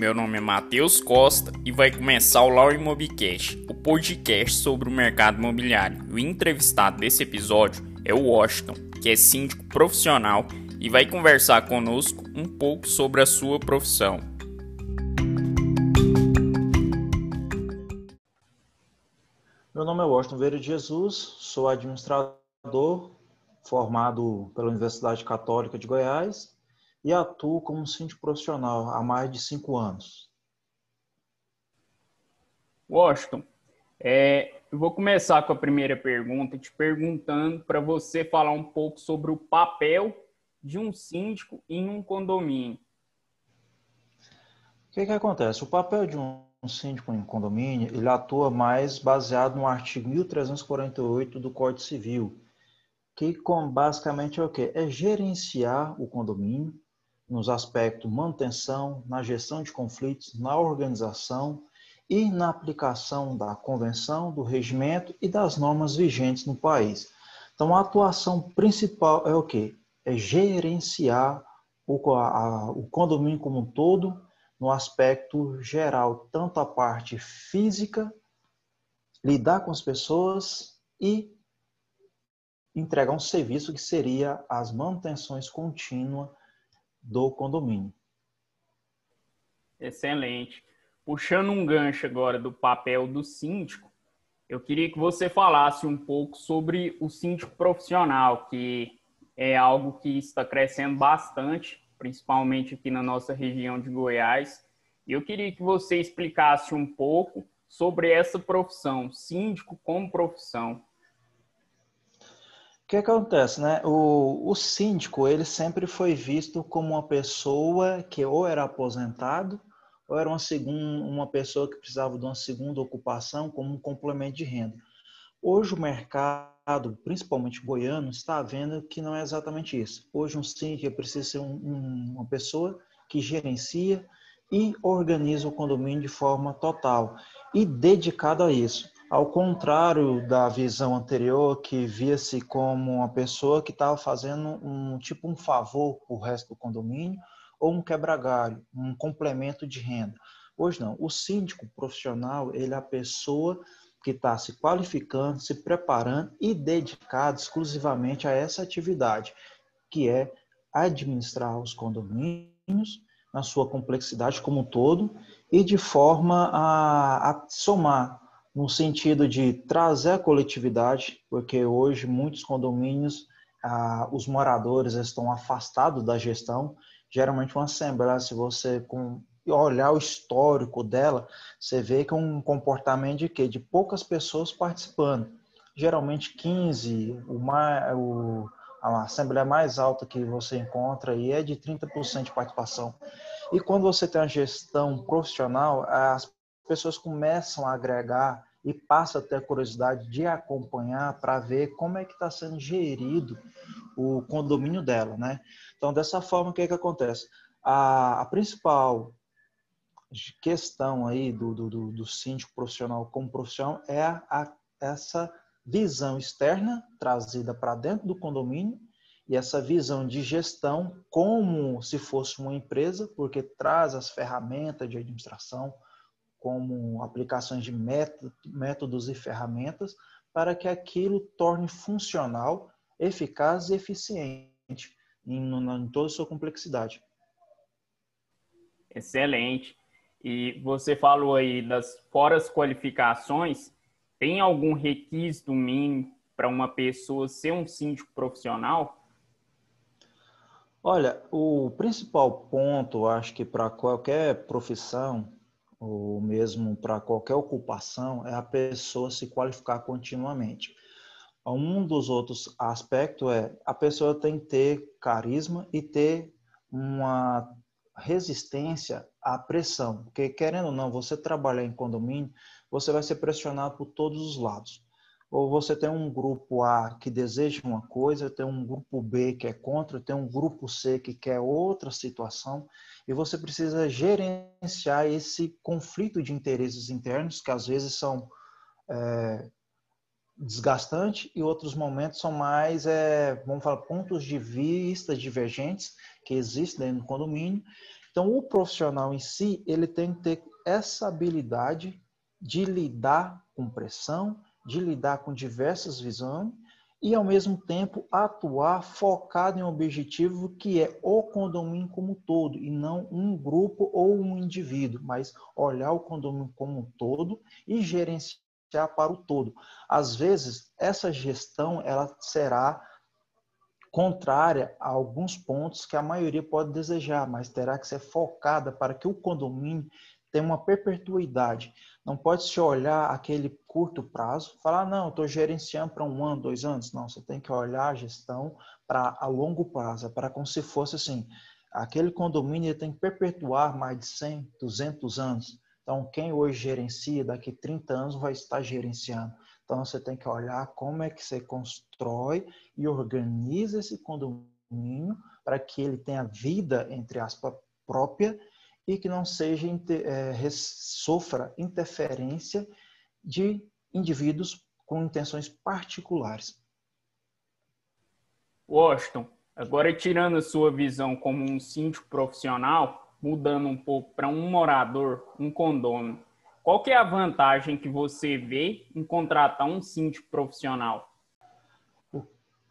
Meu nome é Matheus Costa e vai começar o Law Imobicast, o podcast sobre o mercado imobiliário. O entrevistado desse episódio é o Washington, que é síndico profissional e vai conversar conosco um pouco sobre a sua profissão. Meu nome é Washington Vieira de Jesus, sou administrador formado pela Universidade Católica de Goiás e atuo como síndico profissional há mais de cinco anos. Washington, é, eu vou começar com a primeira pergunta, te perguntando para você falar um pouco sobre o papel de um síndico em um condomínio. O que, que acontece? O papel de um síndico em condomínio, ele atua mais baseado no artigo 1348 do Código Civil, que com, basicamente é o quê? É gerenciar o condomínio, nos aspectos manutenção, na gestão de conflitos, na organização e na aplicação da convenção, do regimento e das normas vigentes no país. Então, a atuação principal é o quê? É gerenciar o, a, o condomínio como um todo, no aspecto geral, tanto a parte física, lidar com as pessoas e entregar um serviço que seria as manutenções contínuas do condomínio. Excelente. Puxando um gancho agora do papel do síndico, eu queria que você falasse um pouco sobre o síndico profissional, que é algo que está crescendo bastante, principalmente aqui na nossa região de Goiás. E eu queria que você explicasse um pouco sobre essa profissão, síndico como profissão. O que acontece, né? O, o síndico, ele sempre foi visto como uma pessoa que ou era aposentado ou era uma, segunda, uma pessoa que precisava de uma segunda ocupação como um complemento de renda. Hoje o mercado, principalmente goiano, está vendo que não é exatamente isso. Hoje um síndico precisa ser um, um, uma pessoa que gerencia e organiza o condomínio de forma total e dedicado a isso. Ao contrário da visão anterior, que via-se como uma pessoa que estava fazendo um tipo um favor para o resto do condomínio, ou um quebra-galho, um complemento de renda. Hoje não. O síndico profissional, ele é a pessoa que está se qualificando, se preparando e dedicado exclusivamente a essa atividade, que é administrar os condomínios na sua complexidade como um todo e de forma a, a somar no sentido de trazer a coletividade, porque hoje muitos condomínios, ah, os moradores estão afastados da gestão. Geralmente uma assembleia, se você com, olhar o histórico dela, você vê que é um comportamento de quê? De poucas pessoas participando. Geralmente 15, o mais, o, a assembleia mais alta que você encontra aí é de 30% de participação. E quando você tem uma gestão profissional, as pessoas começam a agregar e passa a ter a curiosidade de acompanhar para ver como é que está sendo gerido o condomínio dela, né? Então, dessa forma, o que, é que acontece? A, a principal questão aí do, do, do, síndico profissional como profissional é a, a, essa visão externa trazida para dentro do condomínio e essa visão de gestão como se fosse uma empresa, porque traz as ferramentas de administração, como aplicações de métodos e ferramentas para que aquilo torne funcional, eficaz e eficiente em, em toda a sua complexidade. Excelente. E você falou aí das fora as qualificações, tem algum requisito mínimo para uma pessoa ser um síndico profissional? Olha, o principal ponto, acho que para qualquer profissão, ou mesmo para qualquer ocupação, é a pessoa se qualificar continuamente. Um dos outros aspectos é a pessoa tem que ter carisma e ter uma resistência à pressão, porque querendo ou não, você trabalhar em condomínio, você vai ser pressionado por todos os lados. Ou você tem um grupo A que deseja uma coisa, tem um grupo B que é contra, tem um grupo C que quer outra situação, e você precisa gerenciar esse conflito de interesses internos, que às vezes são é, desgastantes e outros momentos são mais, é, vamos falar, pontos de vista divergentes que existem dentro do condomínio. Então, o profissional em si, ele tem que ter essa habilidade de lidar com pressão, de lidar com diversas visões e, ao mesmo tempo, atuar focado em um objetivo que é o condomínio como um todo, e não um grupo ou um indivíduo, mas olhar o condomínio como um todo e gerenciar para o todo. Às vezes, essa gestão ela será contrária a alguns pontos que a maioria pode desejar, mas terá que ser focada para que o condomínio tenha uma perpetuidade. Não pode se olhar aquele curto prazo, falar, não, estou gerenciando para um ano, dois anos. Não, você tem que olhar a gestão para a longo prazo, é para como se fosse assim, aquele condomínio tem que perpetuar mais de 100, 200 anos. Então, quem hoje gerencia, daqui 30 anos vai estar gerenciando. Então, você tem que olhar como é que você constrói e organiza esse condomínio para que ele tenha vida, entre aspas, própria e que não seja é, sofra interferência de indivíduos com intenções particulares. Washington, agora tirando a sua visão como um síndico profissional, mudando um pouco para um morador, um condômino, qual que é a vantagem que você vê em contratar um síndico profissional?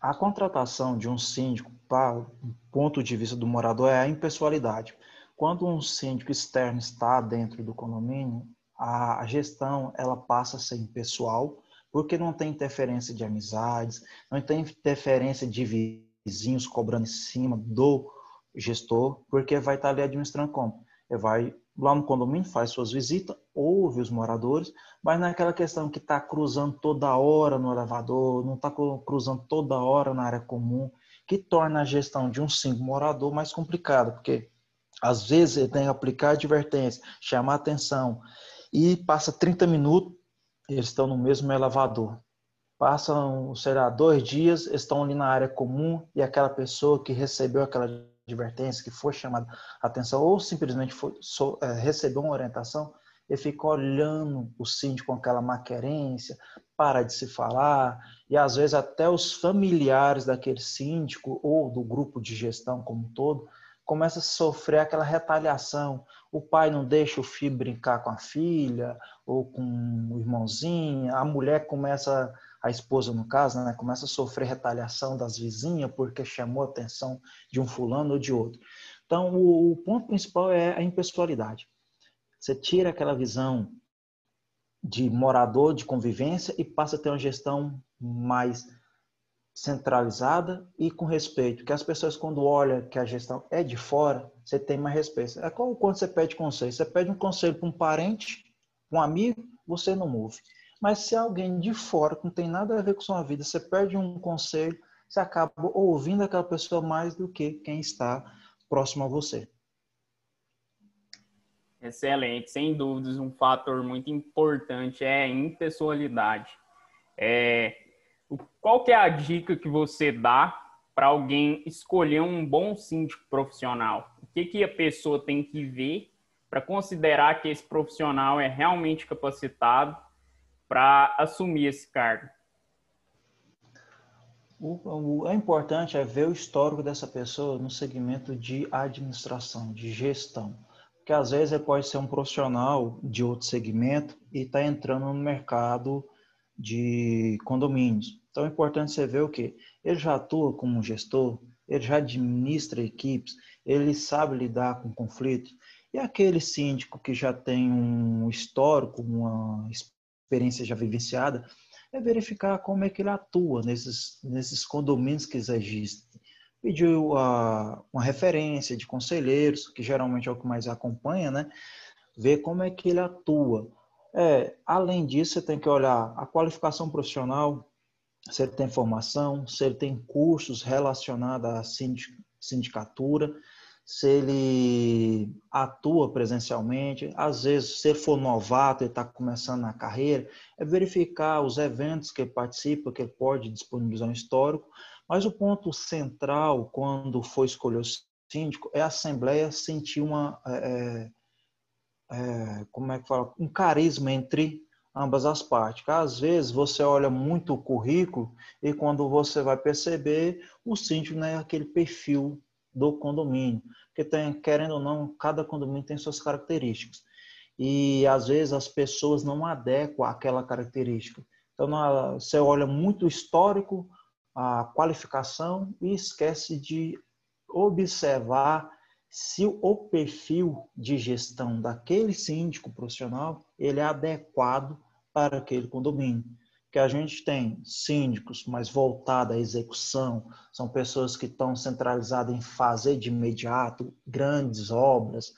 A contratação de um síndico, para o ponto de vista do morador, é a impessoalidade. Quando um síndico externo está dentro do condomínio, a gestão ela passa a ser impessoal, porque não tem interferência de amizades, não tem interferência de vizinhos cobrando em cima do gestor, porque vai estar ali administrando como? Ele vai lá no condomínio, faz suas visitas, ouve os moradores, mas não é aquela questão que está cruzando toda hora no elevador, não está cruzando toda hora na área comum, que torna a gestão de um síndico morador mais complicada, porque às vezes ele tem que aplicar advertência, chamar atenção e passa 30 minutos, eles estão no mesmo elevador. Passam, sei lá, dois dias, estão ali na área comum e aquela pessoa que recebeu aquela advertência, que foi chamada atenção ou simplesmente foi, so, é, recebeu uma orientação, ele fica olhando o síndico com aquela maquerência, para de se falar, e às vezes até os familiares daquele síndico ou do grupo de gestão como um todo começa a sofrer aquela retaliação. O pai não deixa o filho brincar com a filha ou com o irmãozinho, a mulher começa, a esposa no caso, né, começa a sofrer retaliação das vizinhas porque chamou a atenção de um fulano ou de outro. Então, o, o ponto principal é a impessoalidade. Você tira aquela visão de morador, de convivência e passa a ter uma gestão mais centralizada e com respeito, que as pessoas quando olham que a gestão é de fora, você tem mais respeito. É como quando você pede conselho. Você pede um conselho para um parente, um amigo, você não ouve. Mas se alguém de fora, que não tem nada a ver com sua vida, você pede um conselho, você acaba ouvindo aquela pessoa mais do que quem está próximo a você. Excelente, sem dúvidas, um fator muito importante é a impessoalidade. É, qual que é a dica que você dá para alguém escolher um bom síndico profissional? O que, que a pessoa tem que ver para considerar que esse profissional é realmente capacitado para assumir esse cargo? O, o, é importante é ver o histórico dessa pessoa no segmento de administração, de gestão. Porque às vezes ele pode ser um profissional de outro segmento e está entrando no mercado de condomínios. Então é importante você ver o que ele já atua como gestor, ele já administra equipes, ele sabe lidar com conflitos. E aquele síndico que já tem um histórico, uma experiência já vivenciada, é verificar como é que ele atua nesses, nesses condomínios que existem. Pediu a, uma referência de conselheiros, que geralmente é o que mais acompanha, né? Ver como é que ele atua. É, além disso, você tem que olhar a qualificação profissional, se ele tem formação, se ele tem cursos relacionados à sindicatura, se ele atua presencialmente, às vezes, se ele for novato, ele está começando na carreira, é verificar os eventos que ele participa, que ele pode disponibilizar um histórico, mas o ponto central, quando for escolher o síndico, é a Assembleia sentir uma, é, é, como é que fala, um carisma entre ambas as partes. Às vezes você olha muito o currículo e quando você vai perceber, o síndico não é aquele perfil do condomínio, porque tem, querendo ou não, cada condomínio tem suas características e às vezes as pessoas não adequam àquela característica. Então você olha muito o histórico, a qualificação e esquece de observar se o perfil de gestão daquele síndico profissional ele é adequado para aquele condomínio. Que a gente tem síndicos mais voltados à execução, são pessoas que estão centralizadas em fazer de imediato grandes obras,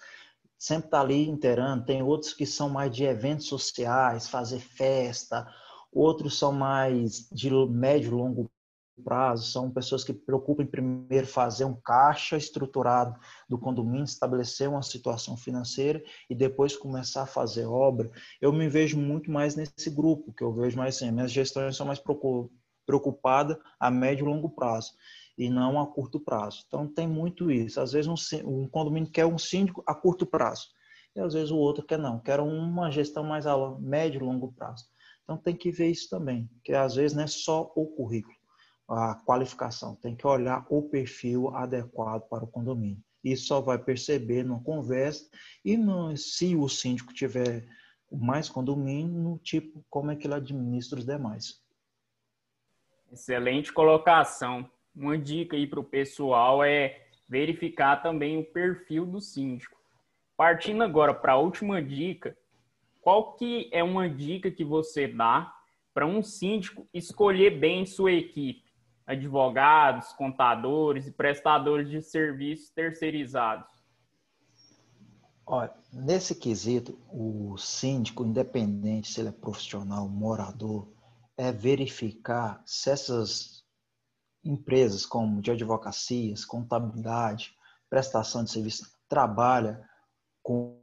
sempre está ali inteirando. Tem outros que são mais de eventos sociais, fazer festa, outros são mais de médio e longo prazo, são pessoas que preocupam em primeiro fazer um caixa estruturado do condomínio, estabelecer uma situação financeira e depois começar a fazer obra. Eu me vejo muito mais nesse grupo, que eu vejo mais assim, minhas gestões são mais preocupadas a médio e longo prazo e não a curto prazo. Então tem muito isso. Às vezes um, um condomínio quer um síndico a curto prazo e às vezes o outro quer não, quer uma gestão mais a médio e longo prazo. Então tem que ver isso também, que às vezes não é só o currículo a qualificação, tem que olhar o perfil adequado para o condomínio. Isso só vai perceber numa conversa e no, se o síndico tiver mais condomínio, no tipo como é que ele administra os demais. Excelente colocação. Uma dica aí para o pessoal é verificar também o perfil do síndico. Partindo agora para a última dica, qual que é uma dica que você dá para um síndico escolher bem sua equipe? Advogados, contadores e prestadores de serviços terceirizados? Olha, nesse quesito, o síndico, independente se ele é profissional, morador, é verificar se essas empresas como de advocacias, contabilidade, prestação de serviço, trabalha com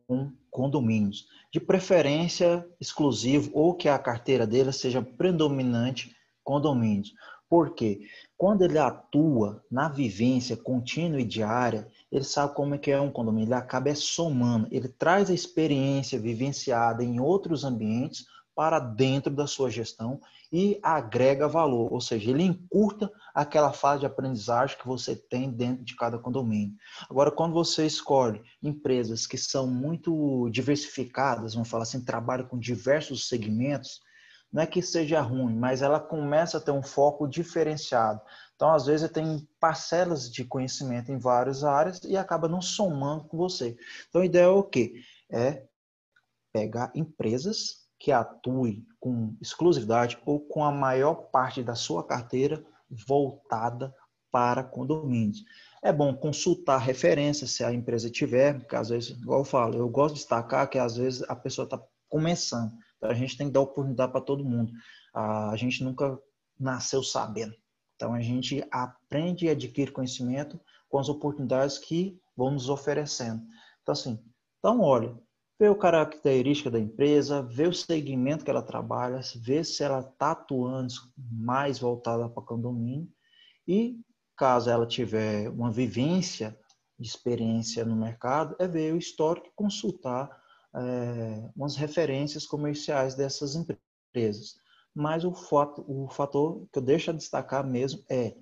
condomínios, de preferência exclusivo ou que a carteira dele seja predominante condomínios. Porque quando ele atua na vivência contínua e diária, ele sabe como é que é um condomínio, ele acaba somando, ele traz a experiência vivenciada em outros ambientes para dentro da sua gestão e agrega valor, ou seja, ele encurta aquela fase de aprendizagem que você tem dentro de cada condomínio. Agora, quando você escolhe empresas que são muito diversificadas, vamos falar assim, trabalham com diversos segmentos, não é que seja ruim, mas ela começa a ter um foco diferenciado. Então, às vezes, tem parcelas de conhecimento em várias áreas e acaba não somando com você. Então, a ideia é o quê? É pegar empresas que atuem com exclusividade ou com a maior parte da sua carteira voltada para condomínios. É bom consultar referências se a empresa tiver, porque às vezes, igual eu falo, eu gosto de destacar que às vezes a pessoa está começando. Então, a gente tem que dar oportunidade para todo mundo. A gente nunca nasceu sabendo. Então, a gente aprende e adquire conhecimento com as oportunidades que vão nos oferecendo. Então, assim, então, olha, vê o característica da empresa, vê o segmento que ela trabalha, vê se ela está atuando mais voltada para condomínio e, caso ela tiver uma vivência de experiência no mercado, é ver o histórico e consultar é, umas referências comerciais dessas empresas. Mas o, fato, o fator que eu deixo a destacar mesmo é,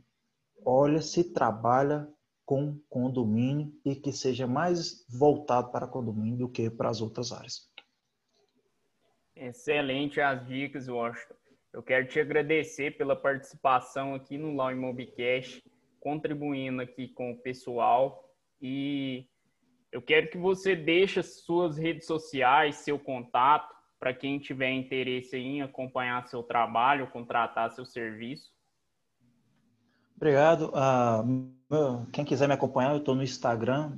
olha se trabalha com condomínio e que seja mais voltado para condomínio do que para as outras áreas. Excelente as dicas, Washington. Eu quero te agradecer pela participação aqui no Law Imobcast, contribuindo aqui com o pessoal e eu quero que você deixe suas redes sociais, seu contato, para quem tiver interesse em acompanhar seu trabalho, contratar seu serviço. Obrigado. Uh, quem quiser me acompanhar, eu estou no Instagram,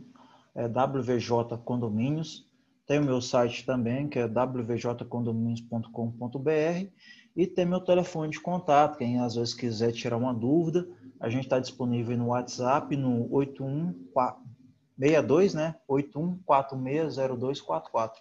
é WVJ Condomínios. Tem o meu site também, que é wvjcondomínios.com.br. E tem meu telefone de contato. Quem às vezes quiser tirar uma dúvida, a gente está disponível no WhatsApp no 814 62, né? 81460244.